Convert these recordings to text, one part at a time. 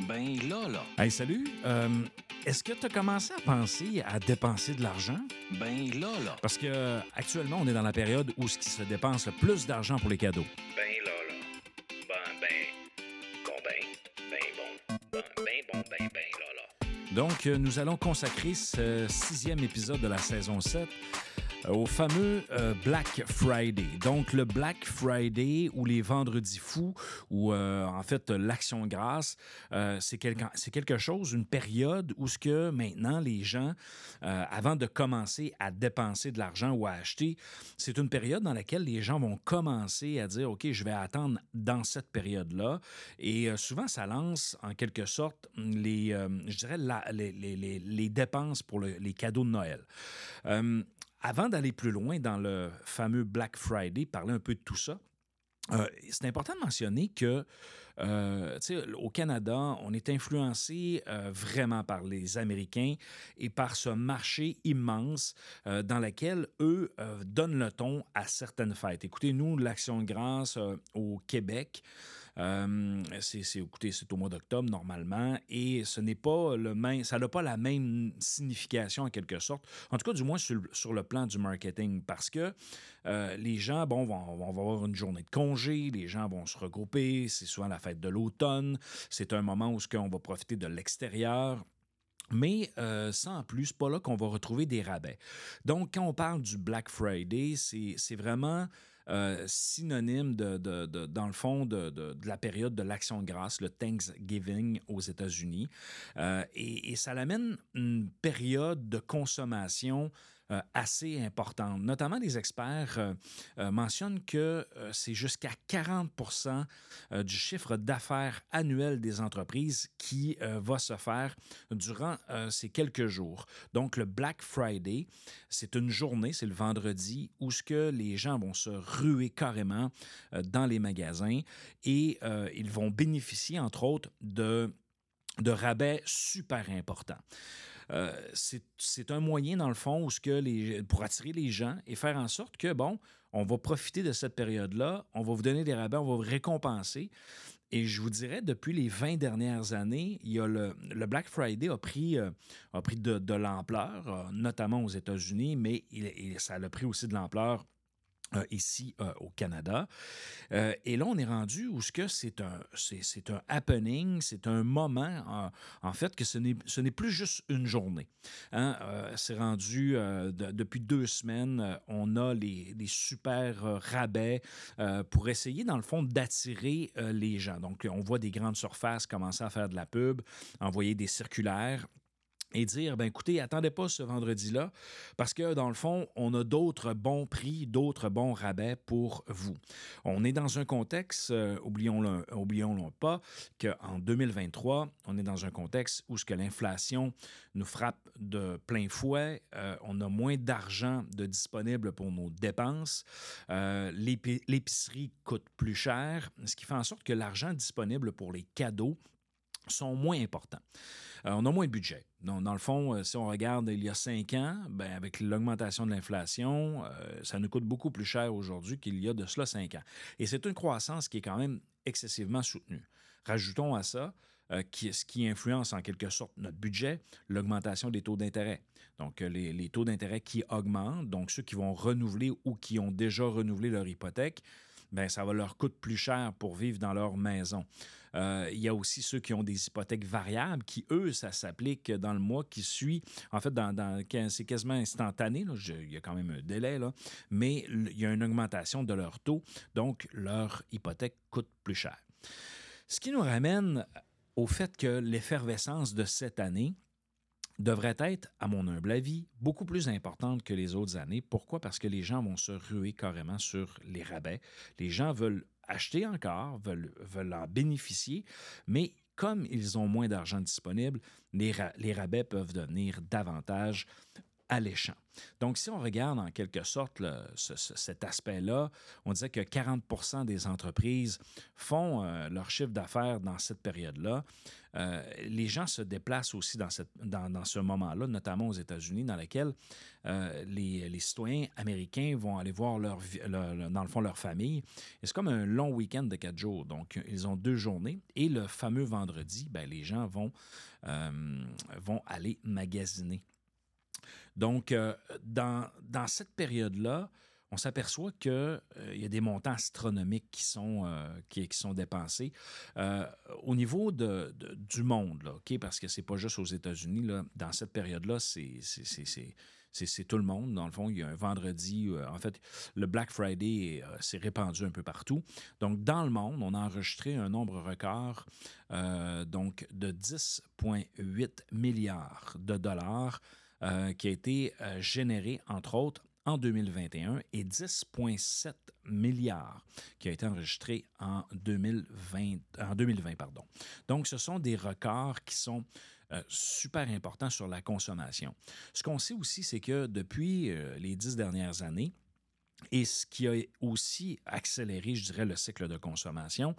Ben là, là. Hey, salut. Euh, Est-ce que tu as commencé à penser à dépenser de l'argent? Ben là, là. Parce que euh, actuellement, on est dans la période où ce qui se dépense le plus d'argent pour les cadeaux. Ben là, là. Ben, ben. Bon, ben. Ben bon. Ben, ben bon, ben, ben là, là. Donc, euh, nous allons consacrer ce sixième épisode de la saison 7 euh, au fameux euh, Black Friday. Donc, le Black Friday ou les vendredis fous ou euh, en fait l'action euh, c'est quelque, quelque chose, une période où ce que maintenant les gens, euh, avant de commencer à dépenser de l'argent ou à acheter, c'est une période dans laquelle les gens vont commencer à dire, OK, je vais attendre dans cette période-là. Et euh, souvent, ça lance en quelque sorte les, euh, je dirais, les, les- les- dépenses pour le- les cadeaux de Noël. Avant d'aller plus loin dans le fameux Black Friday, parler un peu de tout ça, euh, c'est important de mentionner que, euh, au Canada, on est influencé euh, vraiment par les Américains et par ce marché immense dans lequel eux donnent le ton à certaines fêtes. Écoutez, nous, l'Action de grâce au Québec, euh, c'est, écoutez, c'est au mois d'octobre normalement et ce n'est pas le même, ça n'a pas la même signification en quelque sorte, en tout cas du moins sur, le- sur le plan du marketing parce que euh, les gens, bon, vont, vont avoir une journée de congé, les gens vont se regrouper, c'est souvent la fête de l'automne, c'est un moment où ce qu'on va profiter de l'extérieur. Mais euh, sans plus, pas là qu'on va retrouver des rabais. Donc, quand on parle du Black Friday, c'est vraiment euh, synonyme de, dans le fond, de, la période de l'Action de grâce, le Thanksgiving aux États-Unis. Euh, et, et ça l'amène une période de consommation assez importante. Notamment, les experts euh, euh, mentionnent que euh, c'est jusqu'à 40 euh, du chiffre d'affaires annuel des entreprises qui euh, va se faire durant euh, ces quelques jours. Donc, le Black Friday, c'est une journée, c'est le vendredi, où ce que les gens vont se ruer carrément euh, dans les magasins et euh, ils vont bénéficier, entre autres, de de rabais super importants. Euh, c'est un moyen, dans le fond, pour attirer les gens et faire en sorte que, bon, on va profiter de cette période-là, on va vous donner des rabais, on va vous récompenser. Et je vous dirais, depuis les 20 dernières années, il y a le, Black Friday a pris, euh, de, l'ampleur, euh, notamment aux États-Unis, mais il- il- ça a pris aussi de l'ampleur euh, ici euh, au Canada. Euh, et là, on est rendu où ce que c'est un, c'est, un happening, c'est un moment, en, fait, que ce n'est, ce n'est plus juste une journée. Hein, c'est rendu, de- depuis deux semaines, on a les, les super rabais pour essayer, dans le fond, d'attirer les gens. Donc, on voit des grandes surfaces commencer à faire de la pub, envoyer des circulaires et dire, ben écoutez, attendez pas ce vendredi-là, parce que dans le fond, on a d'autres bons prix, d'autres bons rabais pour vous. On est dans un contexte, euh, oublions-le oublions pas, qu'en 2023, on est dans un contexte où ce que l'inflation nous frappe de plein fouet, euh, on a moins d'argent de disponible pour nos dépenses, euh, l'épi- l'épicerie coûte plus cher, ce qui fait en sorte que l'argent disponible pour les cadeaux sont moins importants. Euh, on a moins de budget. Dans le fond, euh, si on regarde il y a cinq ans, ben, avec l'augmentation de l'inflation, euh, ça nous coûte beaucoup plus cher aujourd'hui qu'il y a de cela cinq ans. Et c'est une croissance qui est quand même excessivement soutenue. Rajoutons à ça ce qui influence en quelque sorte notre budget, l'augmentation des taux d'intérêt. Donc, les taux d'intérêt qui augmentent, donc ceux qui vont renouveler ou qui ont déjà renouvelé leur hypothèque, ben, ça va leur coûter plus cher pour vivre dans leur maison. Euh, il y a aussi ceux qui ont des hypothèques variables qui, eux, ça s'applique dans le mois qui suit. En fait, dans, c'est quasiment instantané. il y a quand même un délai, là. mais il y a une augmentation de leur taux. Donc, leur hypothèque coûte plus cher. Ce qui nous ramène au fait que l'effervescence de cette année, devrait être, à mon humble avis, beaucoup plus importante que les autres années. Pourquoi? Parce que les gens vont se ruer carrément sur les rabais. Les gens veulent acheter encore, veulent, veulent en bénéficier, mais comme ils ont moins d'argent disponible, les, les rabais peuvent devenir davantage alléchant. Donc, si on regarde en quelque sorte cet aspect-là, on disait que 40% des entreprises font euh, leur chiffre d'affaires dans cette période-là. Euh, les gens se déplacent aussi dans, ce moment-là, notamment aux États-Unis, dans lequel euh, les, citoyens américains vont aller voir leur, dans le fond leur famille. Et c'est comme un long week-end de quatre jours. Donc, ils ont deux journées. Et le fameux vendredi, ben, les gens vont, vont aller magasiner. Donc, euh, dans, dans, cette période-là, on s'aperçoit qu'il euh, y a des montants astronomiques qui sont, euh, qui, sont dépensés. Euh, au niveau de, du monde, parce que c'est pas juste aux États-Unis, dans cette période-là, c'est tout le monde. Dans le fond, il y a un vendredi. En fait, le Black Friday s'est répandu un peu partout. Donc, dans le monde, on a enregistré un nombre record donc de 10,8 milliards de dollars qui a été généré, entre autres, en 2021 et 10,7 milliards qui a été enregistré en 2020. En 2020 pardon. Donc, ce sont des records qui sont euh, super important sur la consommation. Ce qu'on sait aussi, c'est que depuis euh, les dix dernières années, et ce qui a aussi accéléré, je dirais, le cycle de consommation,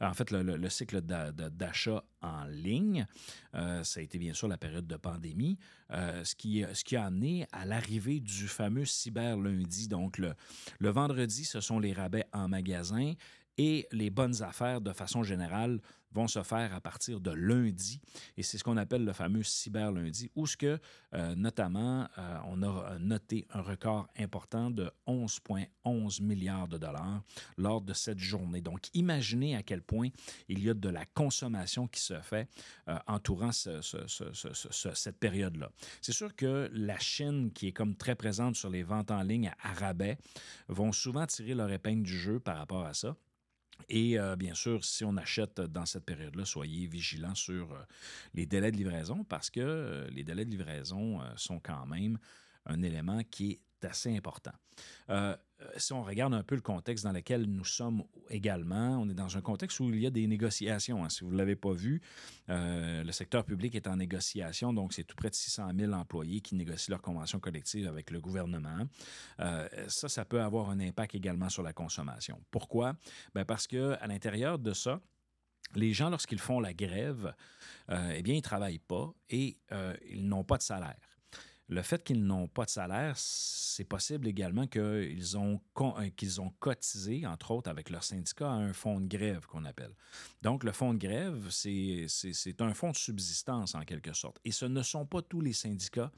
en fait, le, le, le cycle d'achat en ligne, euh, ça a été bien sûr la période de pandémie, euh, ce, qui, a amené à l'arrivée du fameux cyber lundi. Donc, le vendredi, ce sont les rabais en magasin et les bonnes affaires, de façon générale, vont se faire à partir de lundi. Et c'est ce qu'on appelle le fameux cyber lundi, où ce que, euh, notamment, euh, on a noté un record important de 11,11 milliards de dollars lors de cette journée. Donc, imaginez à quel point il y a de la consommation qui se fait euh, entourant ce, ce, ce, cette période-là. C'est sûr que la Chine, qui est comme très présente sur les ventes en ligne à rabais, vont souvent tirer leur épingle du jeu par rapport à ça. Et euh, bien sûr, si on achète dans cette période-là, soyez vigilants sur euh, les délais de livraison parce que euh, les délais de livraison sont quand même un élément qui est assez important. Euh, si on regarde un peu le contexte dans lequel nous sommes également, on est dans un contexte où il y a des négociations. Hein. Si vous ne l'avez pas vu, euh, le secteur public est en négociation, donc c'est tout près de 600 000 employés qui négocient leur convention collective avec le gouvernement. Euh, ça, ça peut avoir un impact également sur la consommation. Pourquoi? Ben parce qu'à l'intérieur de ça, les gens, lorsqu'ils font la grève, euh, eh bien, ils ne travaillent pas et euh, ils n'ont pas de salaire. Le fait qu'ils n'ont pas de salaire, c'est possible également qu'ils ont, euh, qu'ils ont cotisé, entre autres avec leur syndicat, à un fonds de grève qu'on appelle. Donc, le fonds de grève, c'est un fonds de subsistance en quelque sorte. Et ce ne sont pas tous les syndicats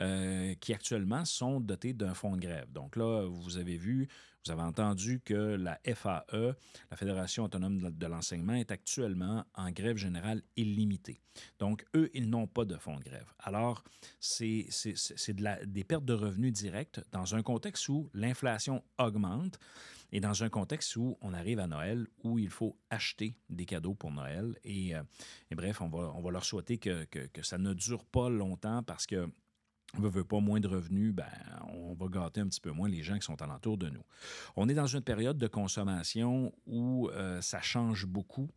euh, qui actuellement sont dotés d'un fonds de grève. Donc là, vous avez vu, vous avez entendu que la FAE, la Fédération autonome de l'enseignement, est actuellement en grève générale illimitée. Donc, eux, ils n'ont pas de fonds de grève. Alors, c'est de des pertes de revenus directes dans un contexte où l'inflation augmente et dans un contexte où on arrive à Noël, où il faut acheter des cadeaux pour Noël. Et, euh, bref, on va, leur souhaiter que ça ne dure pas longtemps parce que ne veut pas moins de revenus, ben, on va gâter un petit peu moins les gens qui sont alentour de nous. On est dans une période de consommation où euh, ça change beaucoup.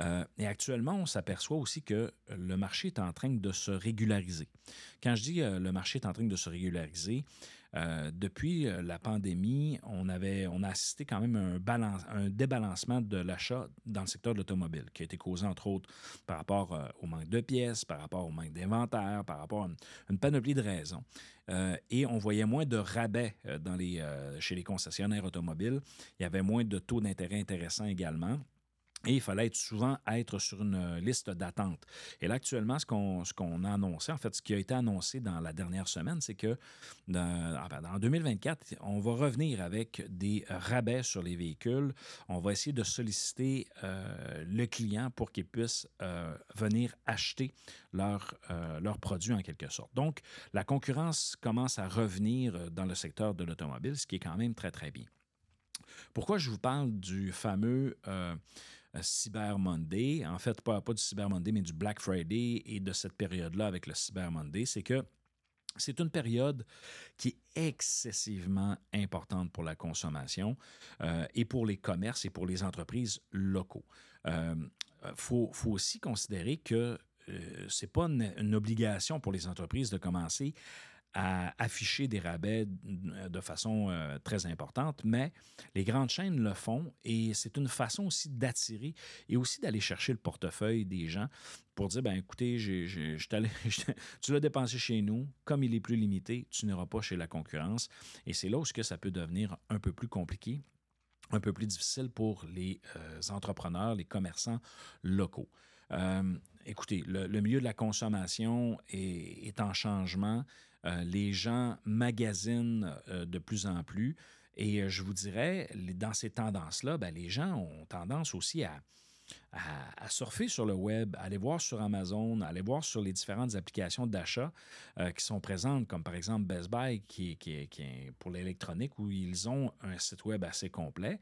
Euh, et actuellement, on s'aperçoit aussi que le marché est en train de se régulariser. Quand je dis euh, le marché est en train de se régulariser, euh, depuis euh, la pandémie, on, avait, on a assisté quand même à un, balance, un débalancement de l'achat dans le secteur de l'automobile, qui a été causé entre autres par rapport euh, au manque de pièces, par rapport au manque d'inventaire, par rapport à une, panoplie de raisons. Euh, et on voyait moins de rabais chez les concessionnaires automobiles. Il y avait moins de taux d'intérêt intéressants également. Et il fallait souvent être sur une euh, liste d'attente. Et là, actuellement, ce qu'on ce qu'on a annoncé, en fait, ce qui a été annoncé dans la dernière semaine, c'est que dans, en 2024, on va revenir avec des rabais sur les véhicules. On va essayer de solliciter euh, le client pour qu'il puisse euh, venir acheter leurs leur produits en quelque sorte. Donc, la concurrence commence à revenir dans le secteur de l'automobile, ce qui est quand même très, très bien. Pourquoi je vous parle du fameux Cyber Monday, en fait, pas, pas du Cyber Monday, mais du Black Friday et de cette période-là avec le Cyber Monday, c'est que c'est une période qui est excessivement importante pour la consommation euh, et pour les commerces et pour les entreprises locaux. Il euh, faut, faut, aussi considérer que euh, ce n'est pas une, une, obligation pour les entreprises de commencer à afficher des rabais de façon euh, très importante, mais les grandes chaînes le font et c'est une façon aussi d'attirer et aussi d'aller chercher le portefeuille des gens pour dire, ben écoutez, tu l'as dépensé chez nous, comme il est plus limité, tu n'iras pas chez la concurrence. Et c'est là où ça peut devenir un peu plus compliqué un peu plus difficile pour les euh, entrepreneurs, les commerçants locaux. Euh, écoutez, le, milieu de la consommation est, en changement. Euh, les gens magasinent de plus en plus. Et je vous dirais, dans ces tendances-là, ben, les gens ont tendance aussi à, surfer sur le web, à aller voir sur Amazon, à aller voir sur les différentes applications d'achat euh, qui sont présentes, comme par exemple Best Buy, qui, est pour l'électronique, où ils ont un site web assez complet.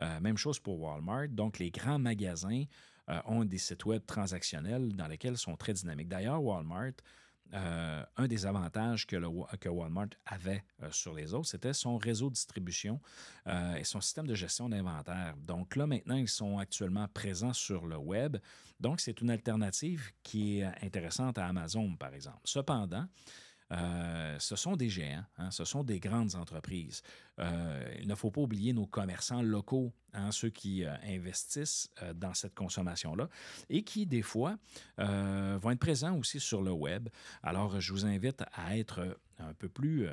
Euh, même chose pour Walmart. Donc, les grands magasins euh, ont des sites web transactionnels dans lesquels sont très dynamiques. D'ailleurs, Walmart euh, un des avantages que, Walmart avait euh, sur les autres, c'était son réseau de distribution et son système de gestion d'inventaire. Donc là, maintenant, ils sont actuellement présents sur le web. Donc, c'est une alternative qui est intéressante à Amazon, par exemple. Cependant, euh, ce sont des géants, hein, ce sont des grandes entreprises. Euh, il ne faut pas oublier nos commerçants locaux, hein, ceux qui euh, investissent dans cette consommation-là et qui, des fois, vont être présents aussi sur le web. Alors, je vous invite à être un peu plus,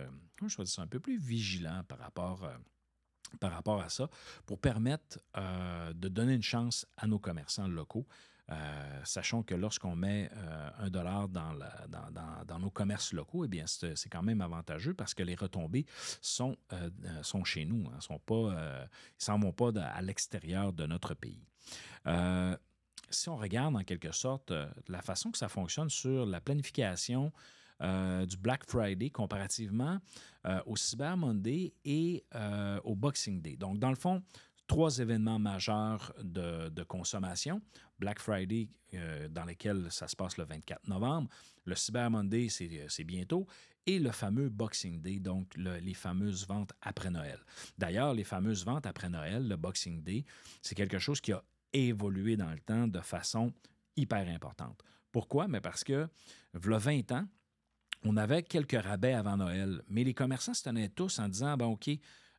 je un peu plus vigilant par rapport par rapport à ça, pour permettre de donner une chance à nos commerçants locaux euh, sachons que lorsqu'on met euh, un dollar dans, nos commerces locaux, eh bien, c'est quand même avantageux parce que les retombées sont, euh, chez nous. Hein, ils ne s'en vont pas à l'extérieur de notre pays. si on regarde en quelque sorte la façon que ça fonctionne sur la planification du Black Friday comparativement au Cyber Monday et au Boxing Day. Donc, dans le fond, trois événements majeurs de, consommation. Black Friday, euh, dans lequel ça se passe le 24 novembre. Le Cyber Monday, c'est bientôt. Et le fameux Boxing Day, donc les fameuses ventes après Noël. D'ailleurs, les fameuses ventes après Noël, le Boxing Day, c'est quelque chose qui a évolué dans le temps de façon hyper importante. Pourquoi? Mais parce que, a 20 ans, on avait quelques rabais avant Noël, mais les commerçants se tenaient tous en disant, ben OK,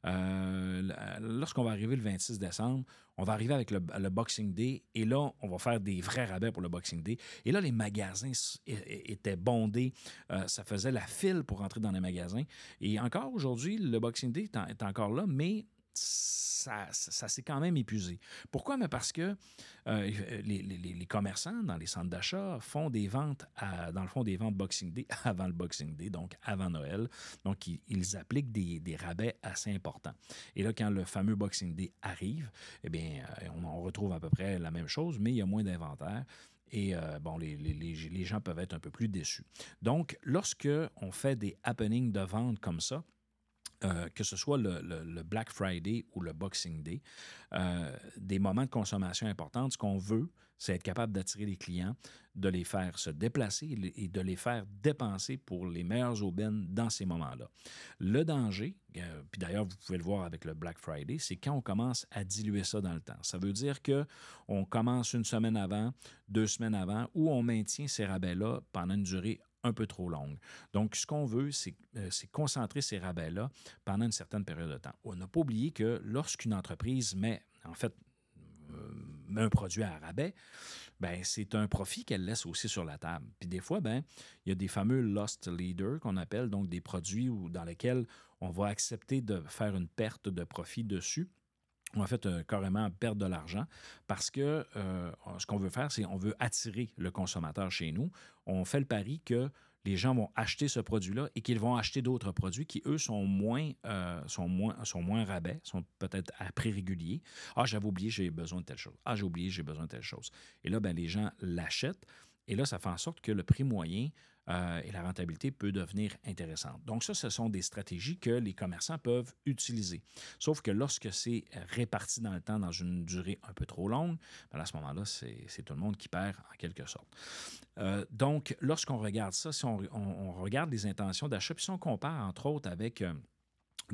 euh, lorsqu'on va arriver le 26 décembre, on va arriver avec le, Boxing Day et là, on va faire des vrais rabais pour le Boxing Day. Et là, les magasins étaient bondés. Euh, ça faisait la file pour entrer dans les magasins. Et encore aujourd'hui, le Boxing Day est encore là, mais ça, ça, s'est quand même épuisé. Pourquoi? Mais parce que euh, les, commerçants dans les centres d'achat font des ventes, dans le fond, des ventes Boxing Day avant le Boxing Day, donc avant Noël. Donc, ils, appliquent des, rabais assez importants. Et là, quand le fameux Boxing Day arrive, eh bien, euh, on, retrouve à peu près la même chose, mais il y a moins d'inventaire. Et euh, bon, les, les, gens peuvent être un peu plus déçus. Donc, lorsque on fait des happenings de vente comme ça, euh, que ce soit le, Black Friday ou le Boxing Day, euh, des moments de consommation importants, ce qu'on veut, c'est être capable d'attirer les clients, de les faire se déplacer et de les faire dépenser pour les meilleures aubaines dans ces moments-là. Le danger, euh, puis d'ailleurs vous pouvez le voir avec le Black Friday, c'est quand on commence à diluer ça dans le temps. Ça veut dire que on commence une semaine avant, deux semaines avant, ou on maintient ces rabais-là pendant une durée un peu trop longue. Donc, ce qu'on veut, euh, c'est concentrer ces rabais-là pendant une certaine période de temps. On n'a pas oublié que lorsqu'une entreprise met, en fait, euh, un produit à rabais, ben, c'est un profit qu'elle laisse aussi sur la table. Puis des fois, ben, il y a des fameux lost leaders qu'on appelle, donc des produits dans lesquels on va accepter de faire une perte de profit dessus on va fait euh, carrément perdre de l'argent parce que euh, ce qu'on veut faire, c'est on veut attirer le consommateur chez nous. On fait le pari que les gens vont acheter ce produit-là et qu'ils vont acheter d'autres produits qui, eux, sont moins, euh, rabais, sont peut-être à prix régulier. Ah, j'avais oublié, j'ai besoin de telle chose. Ah, j'ai oublié, j'ai besoin de telle chose. Et là, ben, les gens l'achètent. Et là, ça fait en sorte que le prix moyen euh, et la rentabilité peut devenir intéressante. Donc ça, ce sont des stratégies que les commerçants peuvent utiliser. Sauf que lorsque c'est réparti dans le temps, dans une durée un peu trop longue, ben, à ce moment-là, c'est tout le monde qui perd en quelque sorte. Euh, donc, lorsqu'on regarde ça, si on, regarde les intentions d'achat, puis si on compare entre autres avec... Euh,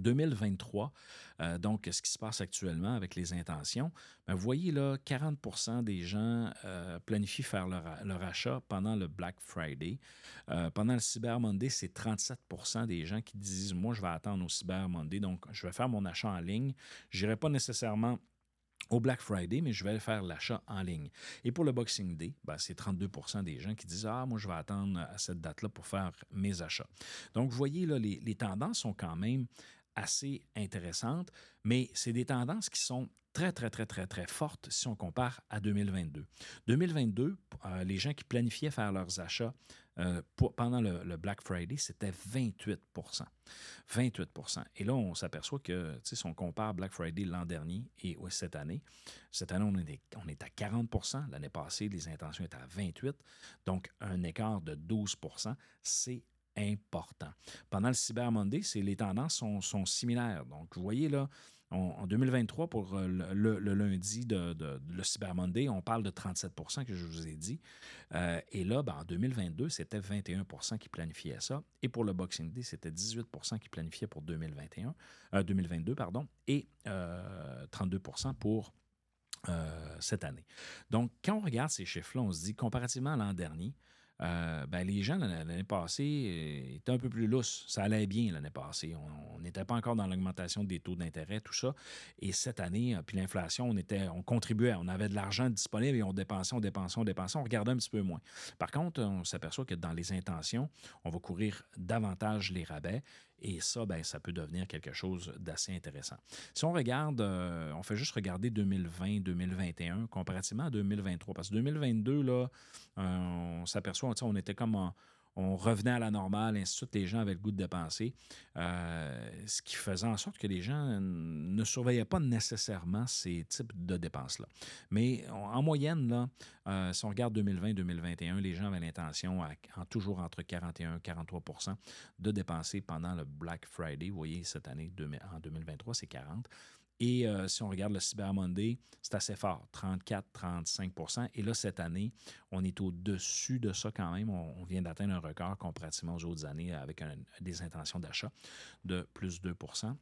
2023, euh, donc ce qui se passe actuellement avec les intentions, ben, vous voyez là, 40% des gens euh, planifient faire leur, leur, achat pendant le Black Friday. Euh, pendant le Cyber Monday, c'est 37% des gens qui disent Moi, je vais attendre au Cyber Monday, donc je vais faire mon achat en ligne. Je n'irai pas nécessairement au Black Friday, mais je vais faire l'achat en ligne. Et pour le Boxing Day, ben, c'est 32 des gens qui disent Ah, moi, je vais attendre à cette date-là pour faire mes achats. Donc, vous voyez, là, les, les tendances sont quand même assez intéressantes, mais c'est des tendances qui sont très, très, très, très, très fortes si on compare à 2022. 2022, euh, les gens qui planifiaient faire leurs achats euh, pendant le, Black Friday, c'était 28 28 Et là, on s'aperçoit que si on compare Black Friday l'an dernier et cette année, cette année, on est à 40% L'année passée, les intentions étaient à 28% Donc, un écart de 12% c'est important. Pendant le Cyber Monday, les tendances sont, similaires. Donc, vous voyez là, en 2023, pour euh, le, lundi de, le Cyber Monday, on parle de 37% que je vous ai dit. Euh, et là, ben, en 2022, c'était 21% qui planifiaient ça. Et pour le Boxing Day, c'était 18% qui planifiaient pour 2021, 2022, euh, pardon, et 32% pour cette année. Donc, quand on regarde ces chiffres-là, on se dit, comparativement à l'an dernier, euh, ben, les gens l'année passée euh, étaient un peu plus lousses. Ça allait bien l'année passée. On n'était pas encore dans l'augmentation des taux d'intérêt, tout ça. Et cette année, euh, puis l'inflation, on, on contribuait, on avait de l'argent disponible et on dépensait, on dépensait, on dépensait, on regardait un petit peu moins. Par contre, on s'aperçoit que dans les intentions, on va courir davantage les rabais et ça, ben, ça peut devenir quelque chose d'assez intéressant. Si on regarde, on fait juste regarder 2020, 2021 comparativement à 2023, parce que 2022, là, on s'aperçoit, on était comme on revenait à la normale, ainsi de les gens avaient le goût de dépenser, euh, ce qui faisait en sorte que les gens ne surveillaient pas nécessairement ces types de dépenses-là. Mais en moyenne, là, euh, si on regarde 2020-2021, les gens avaient l'intention, en toujours entre 41 et 43% de dépenser pendant le Black Friday. Vous voyez, cette année, en 2023, c'est 40 et euh, si on regarde le Cyber Monday, c'est assez fort, 34-35% Et là, cette année, on est au-dessus de ça quand même. On, vient d'atteindre un record comparativement aux autres années avec des intentions d'achat de plus 2%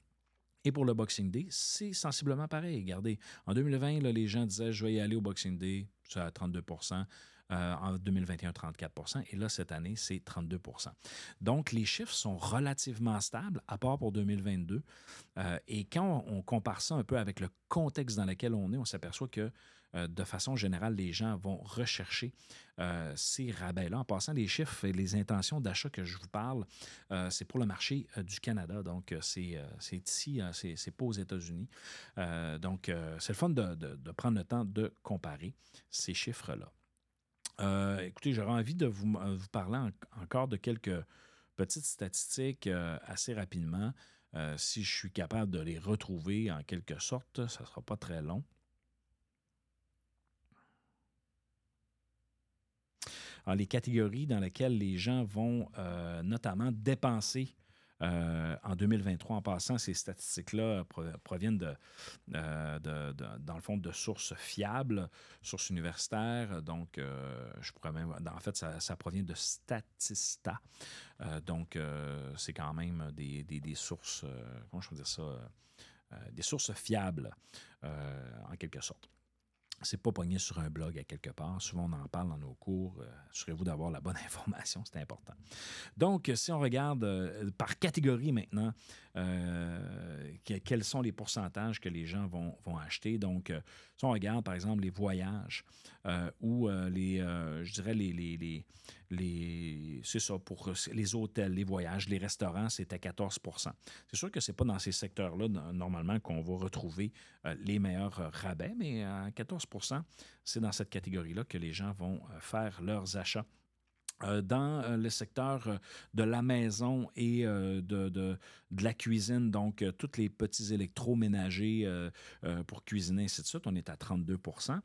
et pour le Boxing Day, c'est sensiblement pareil. Regardez, en 2020, les gens disaient je vais y aller au Boxing Day, c'est à 32 euh, en 2021, 34% Et là, cette année, c'est 32% Donc, les chiffres sont relativement stables, à part pour 2022. Euh, et quand on, compare ça un peu avec le contexte dans lequel on est, on s'aperçoit que euh, de façon générale, les gens vont rechercher ces rabais-là. En passant, les chiffres et les intentions d'achat que je vous parle, c'est pour le marché du Canada. Donc, c'est ici, c'est pas aux États-Unis. donc, c'est le fun de, prendre le temps de comparer ces chiffres-là. Euh, écoutez, j'aurais envie de vous, euh, parler encore de quelques petites statistiques euh, assez rapidement. si je suis capable de les retrouver en quelque sorte, ça ne sera pas très long. Alors, les catégories dans lesquelles les gens vont notamment dépenser euh, en 2023, en passant, ces statistiques-là proviennent euh, de, dans le fond, de sources fiables, sources universitaires. Donc, euh, je pourrais même. En fait, ça, provient de Statista. donc, c'est quand même des, des sources. comment je peux dire ça? des sources fiables, en quelque sorte c'est pas pogné sur un blog à quelque part. Souvent, on en parle dans nos cours. Euh, assurez-vous d'avoir la bonne information, c'est important. Donc, si on regarde euh, par catégorie maintenant, euh, quels sont les pourcentages que les gens vont, vont acheter? Donc, si on regarde, par exemple, les voyages ou les, je dirais, les, les, les, c'est ça, pour les hôtels, les voyages, les restaurants, c'était 14 C'est sûr que c'est pas dans ces secteurs-là, normalement, qu'on va retrouver les meilleurs rabais, mais à 14% c'est dans cette catégorie-là que les gens vont euh, faire leurs achats. Euh, dans euh, le secteur de la maison et de, de, la cuisine, donc tous les petits électroménagers pour cuisiner, ainsi de on est à 32%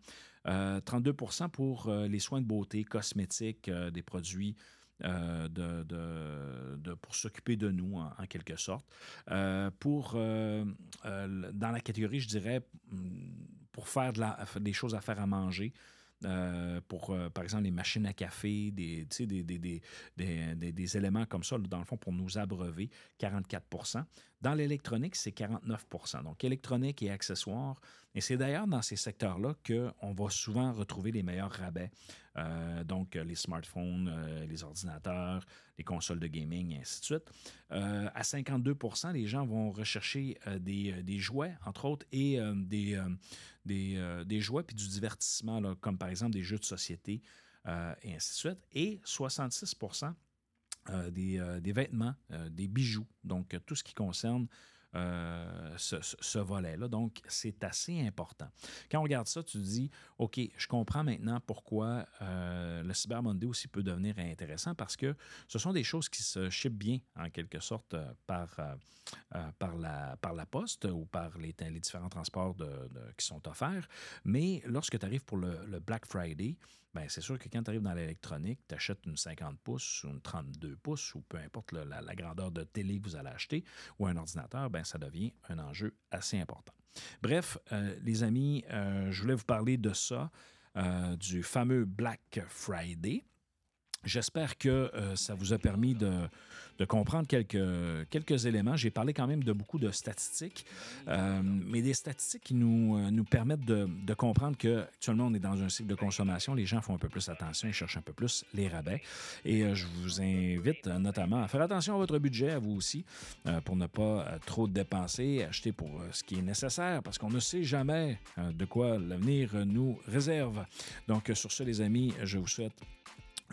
32% pour les soins de beauté, cosmétiques, des produits de, de, pour s'occuper de nous, en, quelque sorte. pour, dans la catégorie, je dirais, pour faire de la, des choses à faire à manger. Euh, pour, euh, par exemple, les machines à café, des, éléments comme ça, dans le fond, pour nous abreuver, 44 Dans l'électronique, c'est 49% Donc, électronique et accessoires. Et c'est d'ailleurs dans ces secteurs-là qu'on va souvent retrouver les meilleurs rabais. Euh, donc, les smartphones, euh, les ordinateurs, les consoles de gaming, et ainsi de suite. Euh, à 52% les gens vont rechercher des, jouets, entre autres, et des, des, jouets puis du divertissement, comme par exemple des jeux de société, et ainsi de suite. Et 66 des, des, vêtements, des bijoux, donc tout ce qui concerne euh, ce, volet-là. Donc, c'est assez important. Quand on regarde ça, tu te dis, OK, je comprends maintenant pourquoi euh, le Cyber Monday aussi peut devenir intéressant parce que ce sont des choses qui se shippent bien, en quelque sorte, euh, par, par, la, par la poste ou par les différents transports qui sont offerts. Mais lorsque tu arrives pour le Black Friday, ben, c'est sûr que quand tu arrives dans l'électronique, tu achètes une 50 pouces ou une 32 pouces ou peu importe la, grandeur de télé que vous allez acheter ou un ordinateur, ben, ça devient un enjeu assez important. Bref, euh, les amis, euh, je voulais vous parler de ça, euh, du fameux Black Friday. J'espère que ça vous a permis de, comprendre quelques, éléments. J'ai parlé quand même de beaucoup de statistiques, euh, mais des statistiques qui nous, euh, nous permettent de, de comprendre qu'actuellement, on est dans un cycle de consommation. Les gens font un peu plus attention, ils cherchent un peu plus les rabais. Et euh, je vous invite notamment à faire attention à votre budget, à vous aussi, pour ne pas trop dépenser, acheter pour ce qui est nécessaire, parce qu'on ne sait jamais de quoi l'avenir nous réserve. Donc, sur ce, les amis, je vous souhaite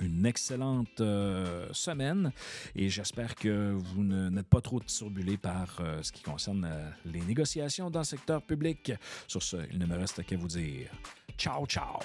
une excellente euh, semaine et j'espère que vous n'êtes pas trop turbulés par euh, ce qui concerne euh, les négociations dans le secteur public. Sur ce, il ne me reste qu'à vous dire ciao ciao.